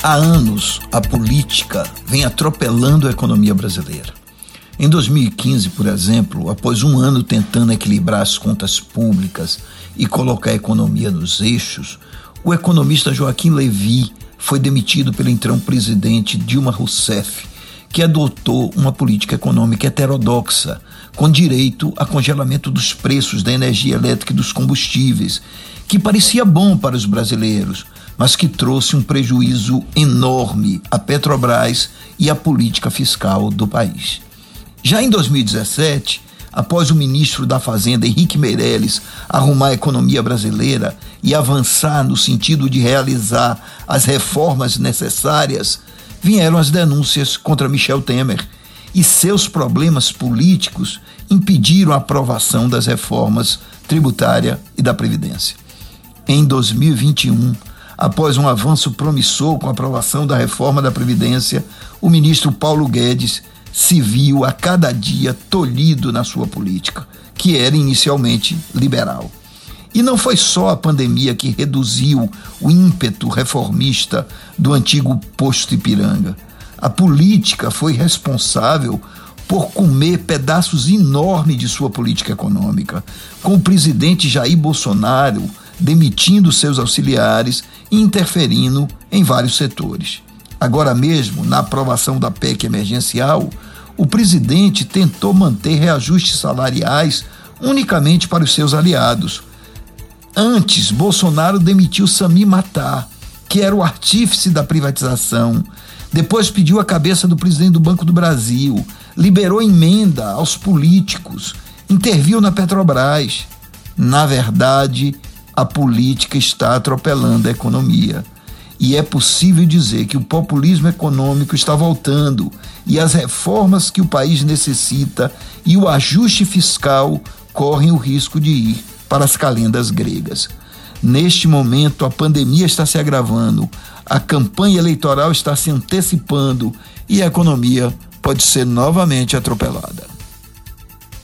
Há anos, a política vem atropelando a economia brasileira. Em 2015, por exemplo, após um ano tentando equilibrar as contas públicas e colocar a economia nos eixos, o economista Joaquim Levy foi demitido pelo então presidente Dilma Rousseff, que adotou uma política econômica heterodoxa, com direito a congelamento dos preços da energia elétrica e dos combustíveis, que parecia bom para os brasileiros, mas que trouxe um prejuízo enorme à Petrobras e à política fiscal do país. Já em 2017, após o ministro da Fazenda, Henrique Meirelles, arrumar a economia brasileira e avançar no sentido de realizar as reformas necessárias, vieram as denúncias contra Michel Temer e seus problemas políticos impediram a aprovação das reformas tributária e da Previdência. Em 2021, Após um avanço promissor com a aprovação da reforma da Previdência, o ministro Paulo Guedes se viu a cada dia tolhido na sua política, que era inicialmente liberal. E não foi só a pandemia que reduziu o ímpeto reformista do antigo posto Ipiranga. A política foi responsável por comer pedaços enormes de sua política econômica, com o presidente Jair Bolsonaro demitindo seus auxiliares e interferindo em vários setores. Agora mesmo, na aprovação da PEC emergencial, o presidente tentou manter reajustes salariais unicamente para os seus aliados. Antes, Bolsonaro demitiu Sami Matar, que era o artífice da privatização. Depois pediu a cabeça do presidente do Banco do Brasil, liberou emenda aos políticos, interviu na Petrobras. Na verdade, a política está atropelando a economia. E é possível dizer que o populismo econômico está voltando e as reformas que o país necessita e o ajuste fiscal correm o risco de ir para as calendas gregas. Neste momento, a pandemia está se agravando, a campanha eleitoral está se antecipando e a economia pode ser novamente atropelada.